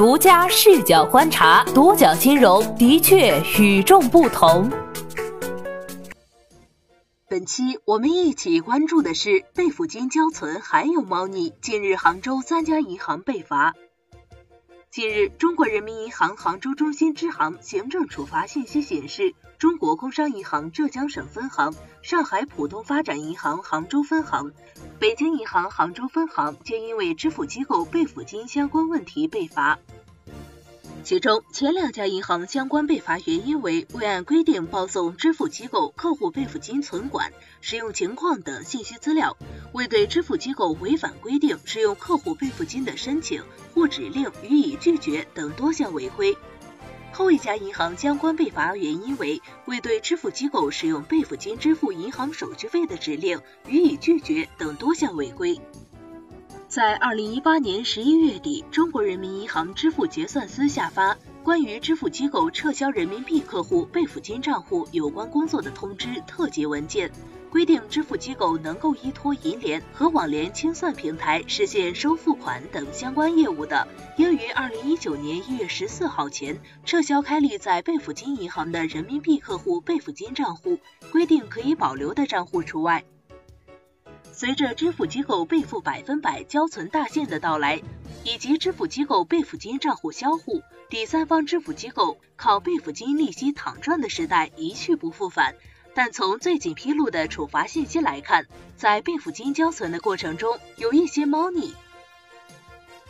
独家视角观察，独角金融的确与众不同。本期我们一起关注的是备付金交存还有猫腻，近日杭州三家银行被罚。近日，中国人民银行杭州中心支行行政处罚信息显示，中国工商银行浙江省分行、上海浦东发展银行杭州分行、北京银行杭州分行皆因为支付机构备付金相关问题被罚。其中，前两家银行相关被罚原因为未按规定报送支付机构客户备付金存管、使用情况等信息资料，未对支付机构违反规定使用客户备付金的申请或指令予以拒绝等多项违规。后一家银行相关被罚原因为未对支付机构使用备付金支付银行手续费的指令予以拒绝等多项违规。在二零一八年十一月底，中国人民银行支付结算司下发关于支付机构撤销人民币客户备付金账户有关工作的通知特级文件，规定支付机构能够依托银联和网联清算平台实现收付款等相关业务的，应于二零一九年一月十四号前撤销开立在备付金银行的人民币客户备付金账户，规定可以保留的账户除外。随着支付机构备付百分百交存大限的到来，以及支付机构备付金账户销户，第三方支付机构靠备付金利息躺赚的时代一去不复返。但从最近披露的处罚信息来看，在备付金交存的过程中有一些猫腻。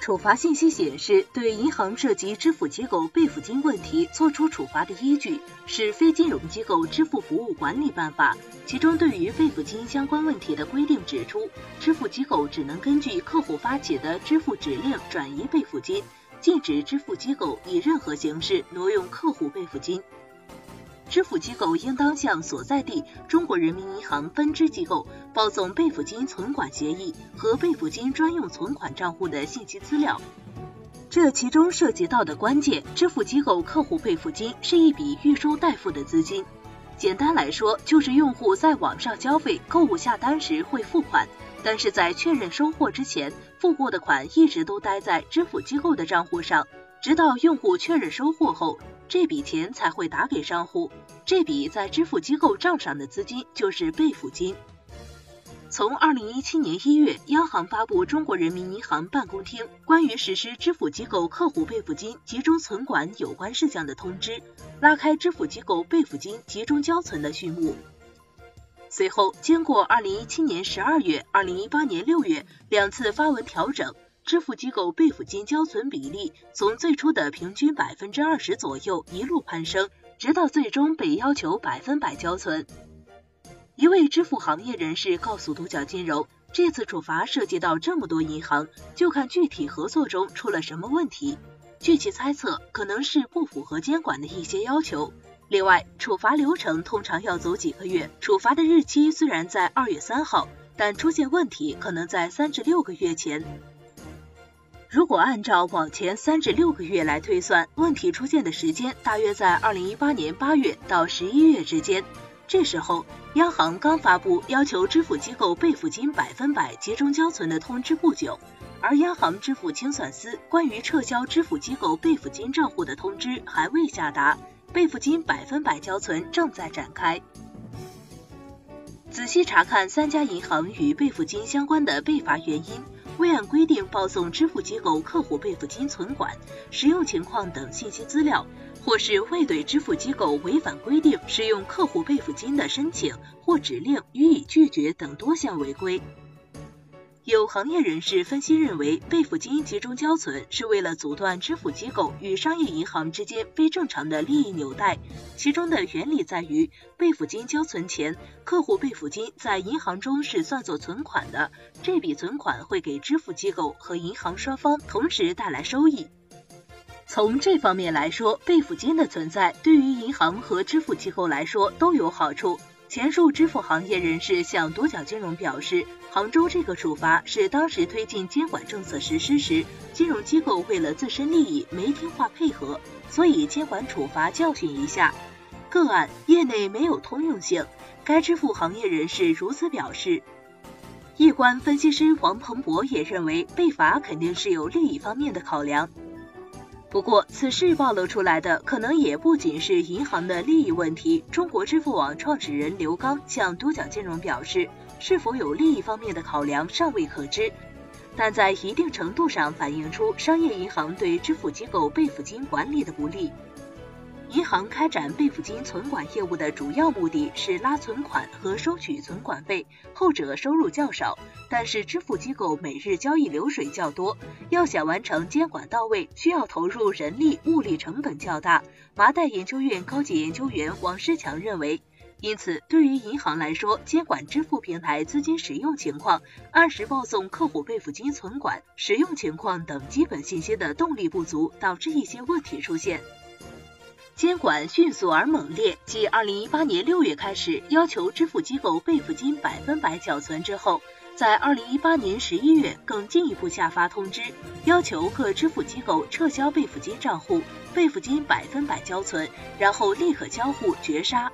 处罚信息显示，对银行涉及支付机构备付金问题作出处罚的依据是《非金融机构支付服务管理办法》，其中对于备付金相关问题的规定指出，支付机构只能根据客户发起的支付指令转移备付金，禁止支付机构以任何形式挪用客户备付金。支付机构应当向所在地中国人民银行分支机构报送备付金存管协议和备付金专用存款账户的信息资料。这其中涉及到的关键，支付机构客户备付金是一笔预收代付的资金。简单来说，就是用户在网上消费、购物下单时会付款，但是在确认收货之前，付过的款一直都待在支付机构的账户上，直到用户确认收货后。这笔钱才会打给商户，这笔在支付机构账上的资金就是备付金。从二零一七年一月，央行发布《中国人民银行办公厅关于实施支付机构客户备付金集中存管有关事项的通知》，拉开支付机构备付金集中交存的序幕。随后，经过二零一七年十二月、二零一八年六月两次发文调整。支付机构备付金交存比例从最初的平均百分之二十左右一路攀升，直到最终被要求百分百交存。一位支付行业人士告诉独角金融，这次处罚涉及到这么多银行，就看具体合作中出了什么问题。据其猜测，可能是不符合监管的一些要求。另外，处罚流程通常要走几个月，处罚的日期虽然在二月三号，但出现问题可能在三至六个月前。如果按照往前三至六个月来推算，问题出现的时间大约在二零一八年八月到十一月之间。这时候，央行刚发布要求支付机构备付金百分百集中交存的通知不久，而央行支付清算司关于撤销支付机构备付金账户的通知还未下达，备付金百分百交存正在展开。仔细查看三家银行与备付金相关的被罚原因。未按规定报送支付机构客户备付金存管、使用情况等信息资料，或是未对支付机构违反规定使用客户备付金的申请或指令予以拒绝等多项违规。有行业人士分析认为，备付金集中交存是为了阻断支付机构与商业银行之间非正常的利益纽带。其中的原理在于，备付金交存前，客户备付金在银行中是算作存款的，这笔存款会给支付机构和银行双方同时带来收益。从这方面来说，备付金的存在对于银行和支付机构来说都有好处。前述支付行业人士向独角金融表示，杭州这个处罚是当时推进监管政策实施时，金融机构为了自身利益没听话配合，所以监管处罚教训一下。个案业内没有通用性，该支付行业人士如此表示。易观分析师王鹏博也认为，被罚肯定是有利益方面的考量。不过，此事暴露出来的可能也不仅是银行的利益问题。中国支付网创始人刘刚向多角金融表示，是否有利益方面的考量尚未可知，但在一定程度上反映出商业银行对支付机构备付金管理的不利。银行开展备付金存管业务的主要目的是拉存款和收取存管费，后者收入较少，但是支付机构每日交易流水较多，要想完成监管到位，需要投入人力物力成本较大。麻袋研究院高级研究员王诗强认为，因此对于银行来说，监管支付平台资金使用情况、按时报送客户备付金存管使用情况等基本信息的动力不足，导致一些问题出现。监管迅速而猛烈，继二零一八年六月开始要求支付机构备付金百分百缴存之后，在二零一八年十一月更进一步下发通知，要求各支付机构撤销备付金账户，备付金百分百交存，然后立刻交户绝杀。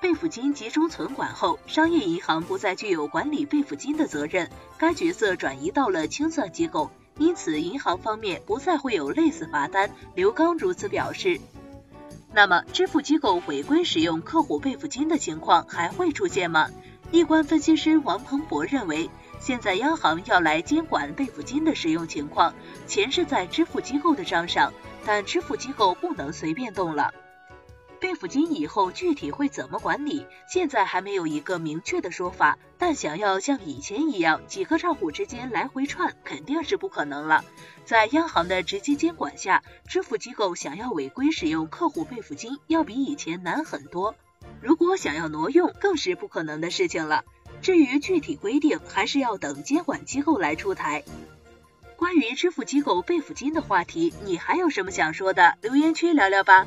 备付金集中存管后，商业银行不再具有管理备付金的责任，该角色转移到了清算机构，因此银行方面不再会有类似罚单。刘刚如此表示。那么，支付机构违规使用客户备付金的情况还会出现吗？易观分析师王鹏博认为，现在央行要来监管备付金的使用情况，钱是在支付机构的账上，但支付机构不能随便动了。备付金以后具体会怎么管理？现在还没有一个明确的说法。但想要像以前一样几个账户之间来回串，肯定是不可能了。在央行的直接监管下，支付机构想要违规使用客户备付金，要比以前难很多。如果想要挪用，更是不可能的事情了。至于具体规定，还是要等监管机构来出台。关于支付机构备付金的话题，你还有什么想说的？留言区聊聊吧。